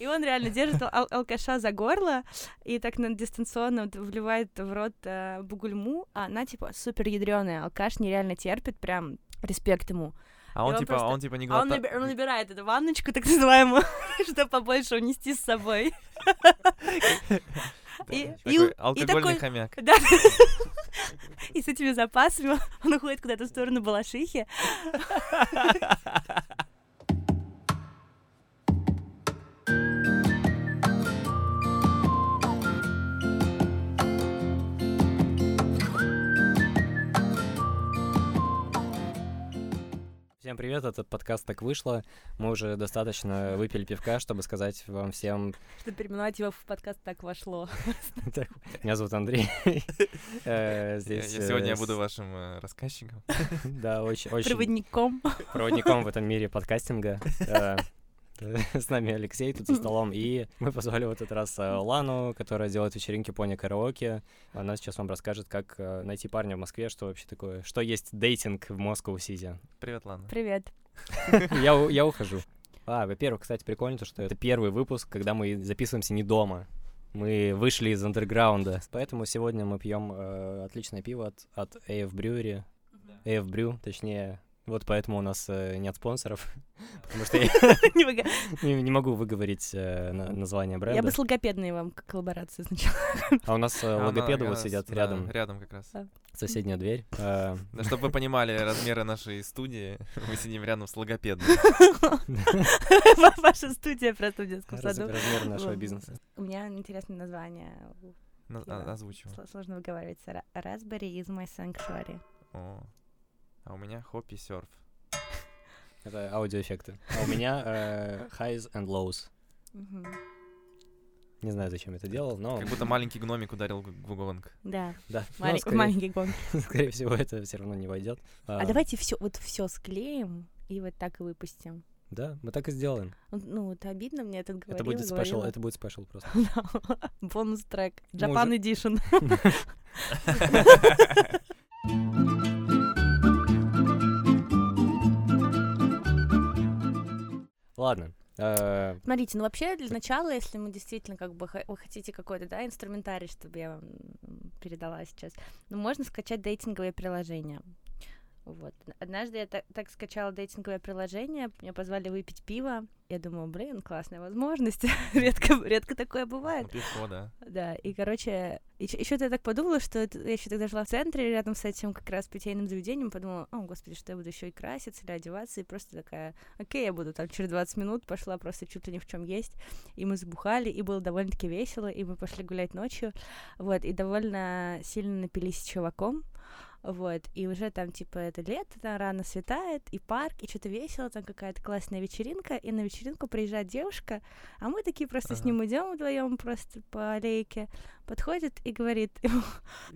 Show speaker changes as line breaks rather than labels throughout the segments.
И он реально держит ал- алкаша за горло и так на дистанционно вливает в рот э, бугульму, а она типа супер ядреная. Алкаш нереально терпит, прям респект ему.
А он
он
типа,
просто-
он типа не
А он,
глотает.
наби- он набирает эту ванночку, так называемую, чтобы побольше унести с собой. И, и,
Такой
и
алкогольный
такой,
хомяк.
да, и с этими запасами он уходит куда-то в сторону Балашихи.
Всем привет, этот подкаст так вышло. Мы уже достаточно выпили пивка, чтобы сказать вам всем...
Что переименовать его в подкаст так вошло.
Меня зовут Андрей. Э,
Сегодня я
э,
буду вашим э, рассказчиком.
Да, очень... очень
Проводником.
проводником в этом мире подкастинга. Э, С нами Алексей тут за столом, и мы позвали в этот раз э, Лану, которая делает вечеринки пони караоке. Она сейчас вам расскажет, как э, найти парня в Москве, что вообще такое, что есть дейтинг в Москву Сити.
Привет, Лана.
Привет.
Я, я ухожу. А, во-первых, кстати, прикольно то, что это первый выпуск, когда мы записываемся не дома. Мы вышли из андерграунда. Поэтому сегодня мы пьем э, отличное пиво от, от AF Brewery. AF Brew, точнее. Вот поэтому у нас э, нет спонсоров. Потому что я
Не
могу выговорить э, на- название бренда.
Я бы с логопедной вам к- коллаборацию сначала.
А у нас э,
А
логопеды вот сидят рядом.
Рядом как раз.
Соседняя дверь.
Да, чтобы вы понимали размеры нашей студии, мы сидим рядом с логопедом.
Ваша студия просто в детском саду.
размер нашего бизнеса.
У меня интересное название.
А- Озвучиваю.
Сл- Сложно выговаривается. Ra- Raspberry is my sanctuary.
А у меня хоппи серф.
Это аудиоэффекты. А у меня э, highs and lows. Не знаю, зачем я это делал, но...
Как будто маленький гномик ударил в гонг.
Да,
Да, скорее,
маленький гонг.
скорее всего, это все равно не войдет.
А давайте все вот все склеим и вот так и выпустим.
Да, мы так и сделаем.
Ну, вот обидно мне этот говорила,
это будет
special,
это будет special просто.
Бонус трек. Japan Edition.
Ладно. э,
Смотрите, ну вообще для начала, если мы действительно как бы вы хотите какой-то, да, инструментарий, чтобы я вам передала сейчас, ну можно скачать дейтинговые приложения. Вот. Однажды я так, так скачала дейтинговое приложение, меня позвали выпить пиво. Я думаю, блин, классная возможность. редко, редко такое бывает.
Ну, Пивко, да.
Да, и, короче, еще я так подумала, что это- я еще тогда жила в центре, рядом с этим как раз питейным заведением, подумала, о, господи, что я буду еще и краситься или одеваться, и просто такая, окей, я буду там через 20 минут, пошла просто чуть ли не в чем есть, и мы забухали, и было довольно-таки весело, и мы пошли гулять ночью, вот, и довольно сильно напились с чуваком, вот, и уже там, типа, это лето, там рано светает, и парк, и что-то весело, там какая-то классная вечеринка, и на вечеринку приезжает девушка, а мы такие просто с
Ага.
ним идем вдвоем просто по аллейке, подходит и говорит ему,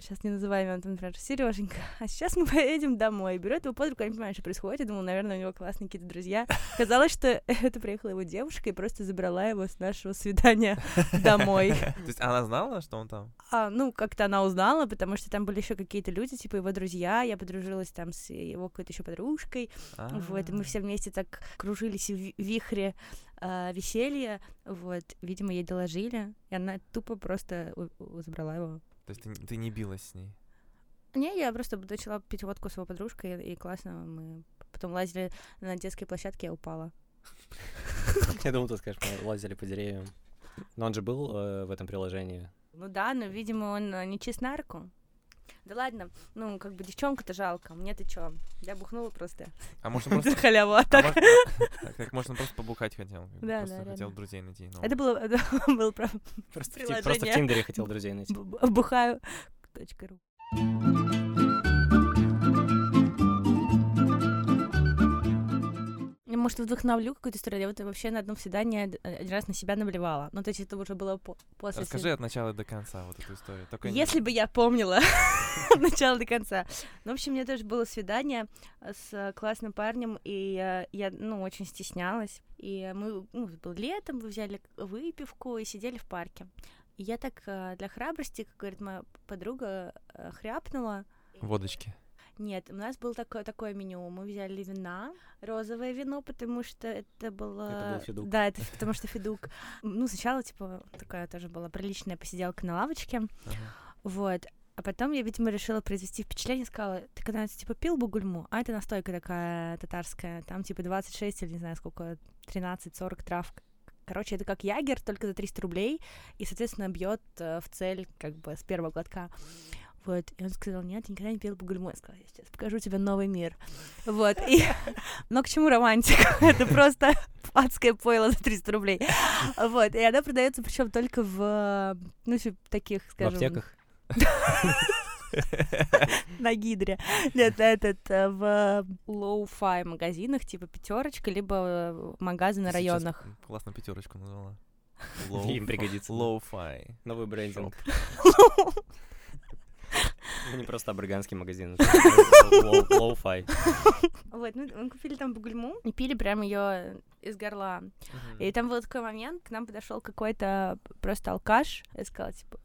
сейчас не называем его, например, Сереженька, а сейчас мы поедем домой. Берет его под руку, я не понимаю, что происходит. Я думала, наверное, у него классные какие-то друзья. Казалось, что это приехала его девушка и просто забрала его с нашего свидания домой.
То есть она знала, что он там?
А, ну, как-то она узнала, потому что там были еще какие-то люди, типа его друзья. Я подружилась там с его какой-то еще подружкой. Вот, и мы
А.
все вместе так кружились в ви- вихре а, веселья. Вот, видимо, ей доложили, и она тупо просто забрала его.
То есть ты, ты не билась с ней?
Не, я просто начала пить водку с его подружкой, и, и классно мы потом лазили на детской площадке, я упала.
Я думал, ты скажешь, мы лазили по деревьям. Но он же был э, в этом приложении.
Ну да, но, видимо, он э, не чист на руку. Да ладно, ну, как бы девчонку-то жалко, мне-то чё? Я бухнула просто
А может, он
за
просто...
халяву, а
а
так...
Как может, он просто побухать хотел? бы
Да,
Просто
да,
хотел друзей найти. ну.
Это было, это было
Просто, просто в. Тиндере хотел друзей найти.
б- Может, вдохновлю какую-то историю. Я вот вообще на одном свидании од- один раз на себя наблевала. Ну, то есть это уже было по- после
Расскажи от начала до конца вот эту историю. Только не-
Если бы я помнила от начала до конца. Ну, в общем, у меня тоже было свидание э, с э, классным парнем, и э, я, ну, очень стеснялась. И мы, ну, было летом, мы взяли выпивку и сидели в парке. И я так э, для храбрости, как говорит моя подруга, э, хряпнула.
Водочки.
Нет, у нас было такое, такое меню. Мы взяли вина, розовое вино, потому что это было...
Это был Федук.
Да, это потому что Федук. Ну, сначала, типа, такая тоже была приличная посиделка на лавочке.
Ага.
Вот. А потом я, видимо, решила произвести впечатление, сказала, ты когда-нибудь, типа, пил бугульму? А это настойка такая татарская, там, типа, 26 или не знаю сколько, 13-40 трав. Короче, это как ягер, только за 300 рублей, и, соответственно, бьет э, в цель, как бы, с первого глотка. Вот, и он сказал, нет, я никогда не пил бугульму. Я сказала, я сейчас покажу тебе новый мир. Вот, и... Но к чему романтика? Это просто адское пойло за 300 рублей. Вот, и она продается причем только в, ну, в таких,
В
скажем...
аптеках.
на гидре. Нет, этот э, в lo-fi магазинах, типа пятерочка, либо магазы на районах.
Классно пятерочку назвала.
Им пригодится.
Low-fi.
Новый брендинг. Ну, не просто абраганский магазин. Лоу-фай.
Вот, ну, мы купили там бугульму и пили прям ее из горла. И там был такой момент, к нам подошел какой-то просто алкаш и сказал, типа,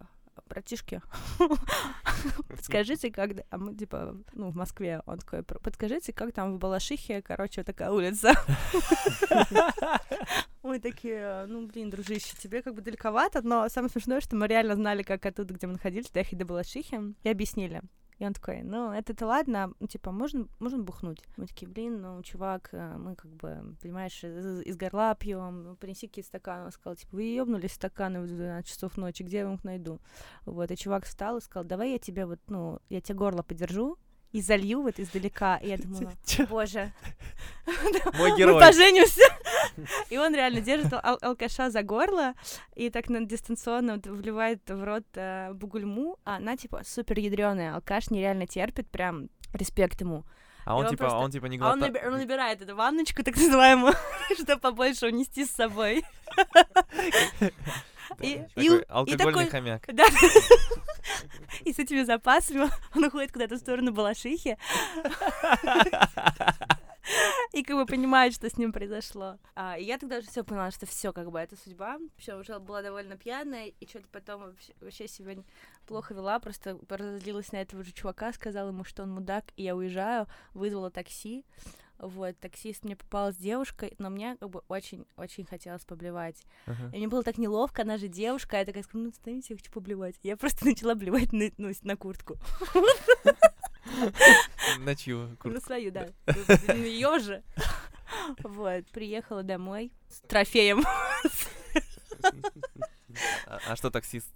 братишки, подскажите, как... А мы, типа, ну, в Москве, он такой, «Пр- подскажите, как там в Балашихе, короче, такая улица. Мы такие, ну, блин, дружище, тебе как бы далековато, но самое смешное, что мы реально знали, как оттуда, где мы находились, доехать до Балашихи, и объяснили. И он такой, ну, это-то ладно, ну, типа, можно, можно бухнуть? Мы такие, блин, ну, чувак, э, мы как бы, понимаешь, из, из горла пьем, ну, принеси какие стаканы. Он сказал, типа, вы ёбнулись стаканы в 12 часов ночи, где я их найду? Вот, и чувак встал и сказал, давай я тебе вот, ну, я тебе горло подержу, и залью вот издалека. И я думала, боже,
Мой
мы поженимся. И он реально держит ал- алкаша за горло и так на дистанционно вливает в рот э, бугульму, а она типа супер ядреная. Алкаш нереально терпит, прям респект ему.
А он
И он
типа,
просто-
он типа не
А он,
глотает.
наби- он набирает эту ванночку, так называемую, чтобы побольше унести с собой. И, и, и
алкогольный
такой,
хомяк.
да. И с этими запасами он уходит куда-то в сторону Балашихи. И как бы понимает, что с ним произошло. А, и я тогда уже все поняла, что все, как бы это судьба. Все, уже была довольно пьяная, и что-то потом вообще, вообще себя плохо вела, просто разозлилась на этого же чувака, сказала ему, что он мудак, и я уезжаю, вызвала такси. Вот, таксист мне попалась девушка, но мне как бы очень-очень хотелось поблевать.
Ага.
И мне было так неловко, она же девушка, а я такая сказала, ну, остановите, я хочу поблевать. Я просто начала блевать на, ну, на куртку.
На чью
На
куртку?
свою, да. На ее же. Вот, приехала домой с трофеем.
А а что таксист?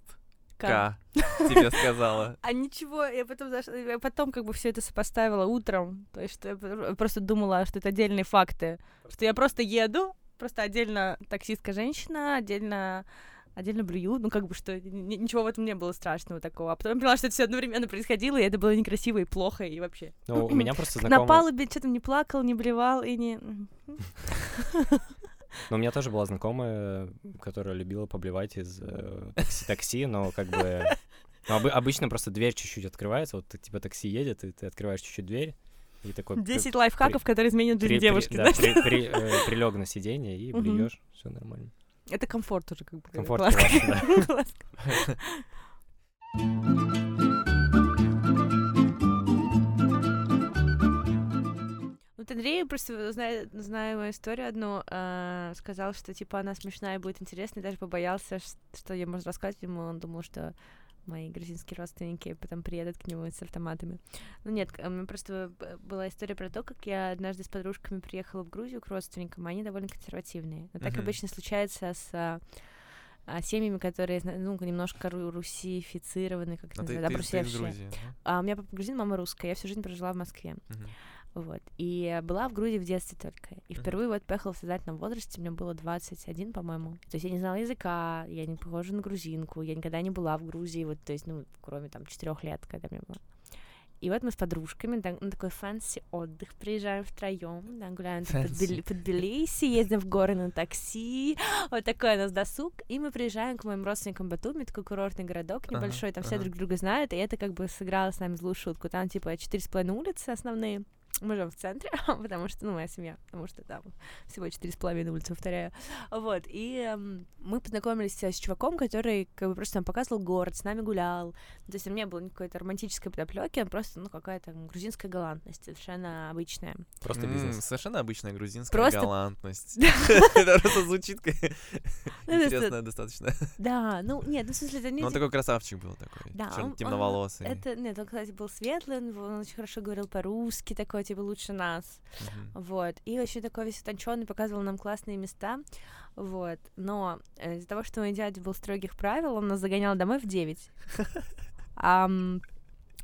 К тебе сказала?
А ничего, я потом, я потом как бы все это сопоставила утром. То есть я пр- просто думала, что это отдельные факты. Что я просто еду, просто отдельно таксистка женщина, отдельно отдельно блюю, ну как бы что ничего в этом не было страшного такого. А потом поняла, что это все одновременно происходило, и это было некрасиво и плохо, и вообще.
Ну, у меня просто
На
знакомый...
палубе что-то не плакал, не блевал и не...
Ну, у меня тоже была знакомая, которая любила поблевать из э, такси, такси, но как бы... ну, обы- обычно просто дверь чуть-чуть открывается, вот типа такси едет, и ты открываешь чуть-чуть дверь, и такой... при-
10 лайфхаков, которые изменят
при-
жизнь
при-
девушки,
да,
знаешь?
при- при- э, прилег на сиденье и блюешь, все нормально.
Это комфорт уже как бы.
Комфорт да.
Ласка. Вот Андрей просто знает, зная мою историю одну, а, сказал, что типа она смешная и будет интересная, и даже побоялся, что я можно рассказать ему. Он думал, что мои грузинские родственники потом приедут к нему с автоматами. Ну нет, к- у меня просто б- была история про то, как я однажды с подружками приехала в Грузию к родственникам, они довольно консервативные. Но так обычно случается с а, а, семьями, которые, ну, немножко ру- русифицированы, как это
А ты,
называется,
ты- ты из
обрусевшие.
Грузии, да?
А у меня папа грузин, мама русская. Я всю жизнь прожила в Москве.
Мгм.
Вот. И была в Грузии в детстве только. И впервые вот поехала в сознательном возрасте, мне было 21, по-моему. То есть я не знала языка, я не похожа на грузинку, я никогда не была в Грузии, вот, то есть, ну, кроме там четырех лет, когда мне было. И вот мы с подружками да, на такой fancy отдых приезжаем втроем, да, гуляем там под, Тбилиси, ездим в горы на такси, вот такой у нас досуг, и мы приезжаем к моим родственникам Батуми, такой курортный городок
Ага,
небольшой, там все
ага.
друг друга знают, и это как бы сыграло с нами злую шутку. Там типа четыре с половиной улицы основные, мы живем в центре, потому что, ну, моя семья, потому что там всего четыре с половиной улицы, повторяю. Вот, и эм, мы познакомились с чуваком, который как бы просто нам показывал город, с нами гулял. То есть у меня было никакой-то романтической подоплеки, он просто, ну, какая-то грузинская галантность, совершенно обычная.
Просто бизнес.
Совершенно обычная грузинская
Просто-
галантность. Это просто звучит как
Ну,
интересно достаточно.
Да, ну, нет, ну, в смысле, это не...
Но он такой красавчик был такой, темноволосый.
Это, нет, он, кстати, был светлый, он, он очень хорошо говорил по-русски, такой, типа, лучше нас.
Мгм.
Вот. И вообще такой весь утонченный, показывал нам классные места. Вот. Но э, из-за того, что мой дядя был строгих правил, он нас загонял домой в 9. Ам,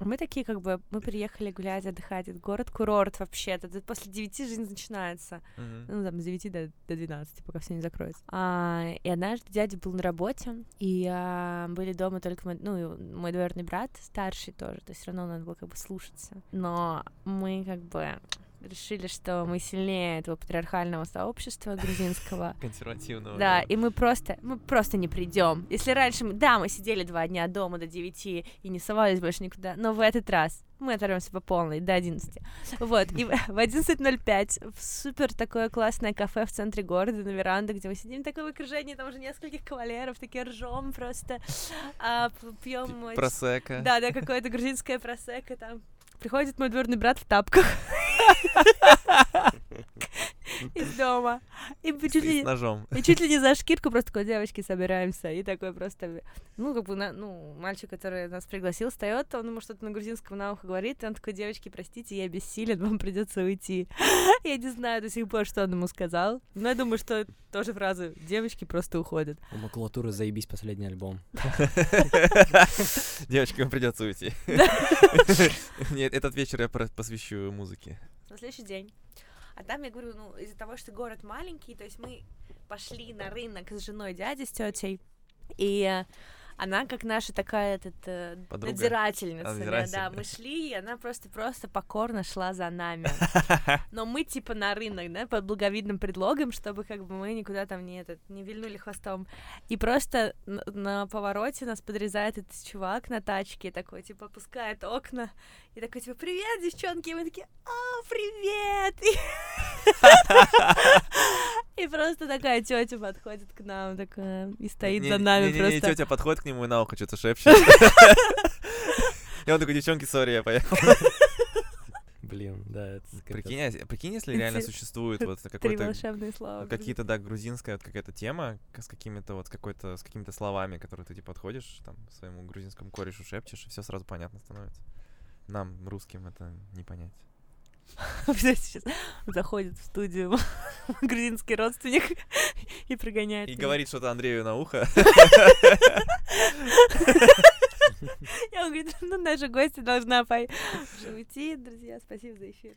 мы такие, как бы, мы приехали гулять, отдыхать. Это город-курорт вообще-то. Тут после 9 жизнь начинается.
Мгм.
Ну, там, с 9 до, до 12, пока все не закроется. А, и однажды дядя был на работе, и а, были дома только мы, ну, мой двоюродный брат, старший тоже, то есть все равно надо было как бы слушаться. Но мы как бы решили, что мы сильнее этого патриархального сообщества грузинского.
Консервативного.
Да, и мы просто, мы просто не придем. Если раньше, мы, да, мы сидели два дня дома до 9 и не совались больше никуда, но в этот раз мы оторвемся по полной до 11. Вот, и в в 11.05 в супер такое классное кафе в центре города на веранде, где мы сидим такое в окружении, там уже нескольких кавалеров, такие ржем просто, а, пьем...
Просека.
Да, да, какое-то грузинское просека там. Приходит мой дворный брат в тапках из дома. И чуть ли
ножом.
и чуть ли не за шкирку просто такой, девочки, собираемся. И такой просто, ну, как бы, на- ну, мальчик, который нас пригласил, встает, он ему что-то на грузинском на ухо говорит, и он такой, девочки, простите, я бессилен, вам придется уйти. Я не знаю до сих пор, что он ему сказал, но я думаю, что тоже фраза «девочки просто уходят».
У макулатуры заебись последний альбом.
Девочкам придется уйти. Нет, этот вечер я посвящу музыке.
На следующий день. А там, я говорю, ну, из-за того, что город маленький, то есть мы пошли на рынок с женой дяди, с тетей, и она как наша такая этот, э,
Подруга?
надзирательница. да. Да, мы шли, и она просто-просто покорно шла за нами. Но мы типа на рынок, да, под благовидным предлогом, чтобы как бы мы никуда там не, этот, не вильнули хвостом. И просто на, на повороте нас подрезает этот чувак на тачке, такой, типа, опускает окна, и такой, типа, привет, девчонки, и мы такие, а, привет! И, просто такая тетя подходит к нам, такая, и стоит за нами просто.
тетя подходит к нему и на ухо что-то шепчет. И он такой, девчонки, сори, я поехал.
Блин, да, это.
Прикинь, а- прикинь, если реально существует вот какой-то
волшебные слова.
какие-то, да, грузинская вот какая-то тема с какими-то вот какой-то с какими-то словами, которые ты типа подходишь там своему грузинскому корешу шепчешь, и все сразу понятно становится. Нам, русским, это не понять.
Сейчас заходит в студию грузинский родственник и прогоняет.
И
меня.
говорит что-то Андрею на ухо.
И он говорит, ну, наша гостья должна уйти. Друзья, спасибо за эфир.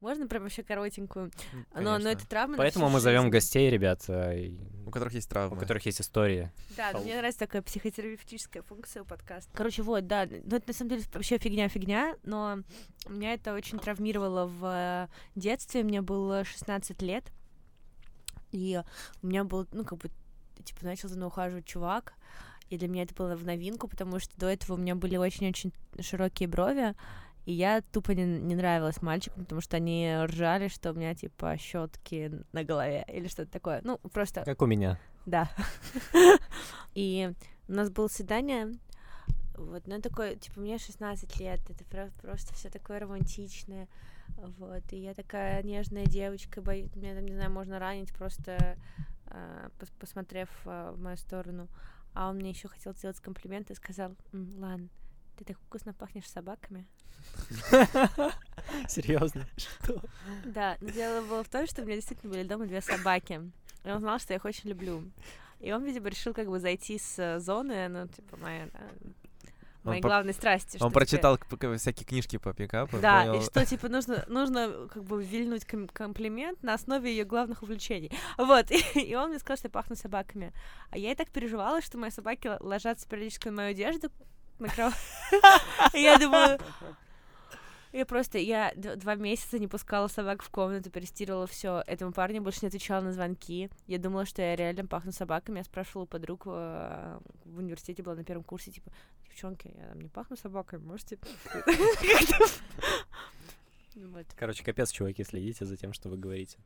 Можно прям вообще коротенькую? Но, но
Конечно.
это травма.
Поэтому мы зовем гостей, ребят, э, и-
У которых есть
у
травмы.
которых есть истории.
Да, но мне нравится такая психотерапевтическая функция у подкаста. Короче, вот, да, ну это на самом деле вообще фигня-фигня, но меня это очень травмировало в э, детстве, мне было 16 лет, и у меня был, ну, как бы, типа, начал за мной ухаживать чувак, и для меня это было в новинку, потому что до этого у меня были очень-очень широкие брови, и я тупо не, не нравилась мальчикам, потому что они ржали, что у меня, типа, щетки на голове или что-то такое. Ну, просто
Как у меня.
да. И у нас было свидание, вот, ну, такое, типа, мне 16 лет, это про- просто все такое романтичное, вот, и я такая нежная девочка, боюсь, меня там, не знаю, можно ранить, просто пос- посмотрев а, в мою сторону. А он мне еще хотел сделать комплимент и сказал, «М, Лан, ты так вкусно пахнешь собаками.
Серьезно? Что?
Да, но дело было в том, что у меня действительно были дома две собаки. И он знал, что я их очень люблю. И он, видимо, решил как бы зайти с э, зоны, ну, типа, моей, да, моей
по-
главной страсти.
Он прочитал к- всякие книжки по пикапу.
Да,
понял.
и что, типа, нужно, нужно как бы вильнуть ком- комплимент на основе ее главных увлечений. Вот, и, он мне сказал, что я пахну собаками. А я и так переживала, что мои собаки ложатся периодически на мою одежду на кровать. Я думаю, Я просто, я два месяца не пускала собак в комнату, перестирывала все. Этому парню больше не отвечала на звонки. Я думала, что я реально пахну собаками. Я спрашивала у подруг э, в университете, была на первом курсе, типа, девчонки, я там не пахну собакой, можете...
Короче, капец, чуваки, следите за тем, что вы говорите.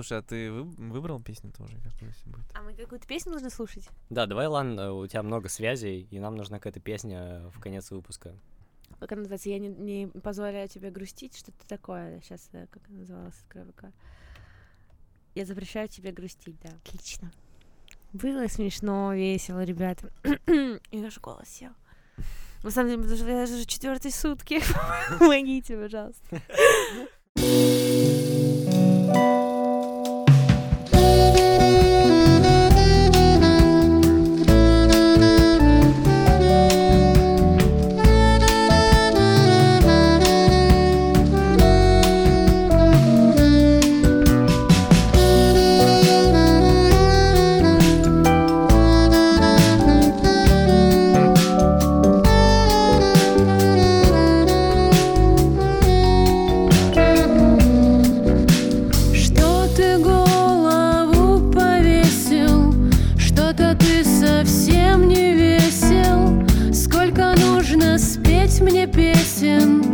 Слушай, а ты вы- выбрал песню тоже какую будет?
А мы какую-то песню должны слушать?
Да, давай, Лан, э, у тебя много связей, и нам нужна какая-то песня в конец выпуска.
Как она называется? Я не, не позволяю тебе грустить, что-то такое. Сейчас, как она называлась, открою ВК. Я запрещаю тебе грустить, да. Отлично. Было смешно, весело, ребята. И наш голос сел. На самом деле, потому что я уже четвертые сутки. Помогите, пожалуйста.
спеть мне песен,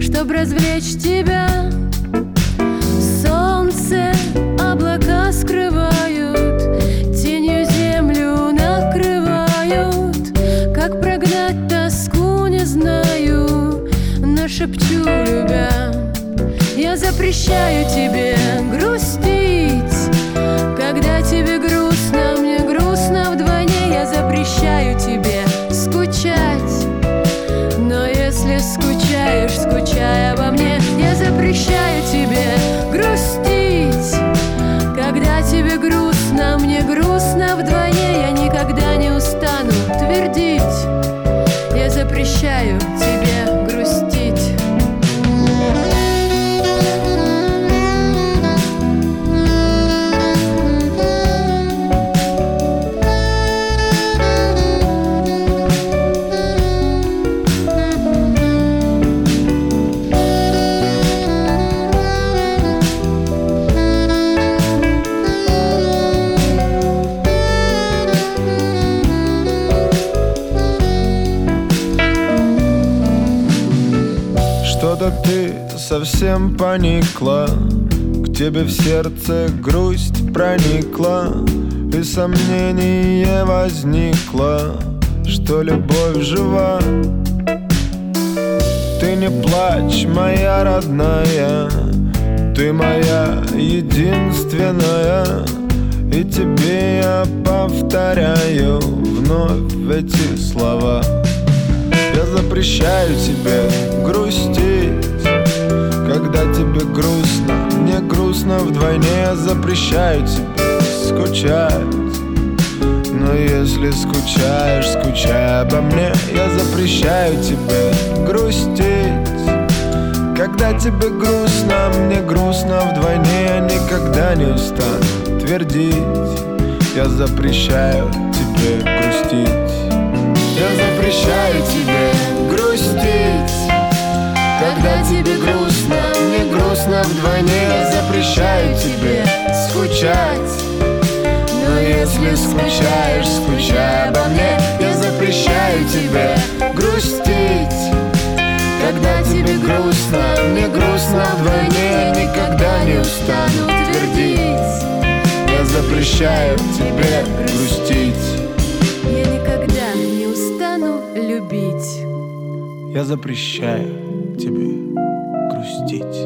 чтобы развлечь тебя? Солнце облака скрывают, тенью землю накрывают. Как прогнать тоску, не знаю, нашепчу любя. Я запрещаю тебе грустить
Что-то ты совсем поникла К тебе в сердце грусть проникла И сомнение возникло Что любовь жива. Ты не плачь, моя родная Ты моя единственная И тебе я повторяю Вновь эти слова. Я запрещаю тебе грустить вдвойне запрещаю тебе скучать. Но если скучаешь, скучай обо мне Я запрещаю тебе грустить. Когда тебе грустно, мне грустно вдвойне Я никогда не устану твердить. Я запрещаю тебе грустить. Я запрещаю тебе грустить. Когда тебе грустно вдвойне. Я запрещаю тебе скучать. Но если скучаешь, скучай обо мне. Я запрещаю тебе грустить. Когда тебе грустно, мне грустно вдвойне. Я никогда не устану твердить. Я запрещаю тебе грустить.
Я никогда не устану любить.
Я запрещаю тебе грустить.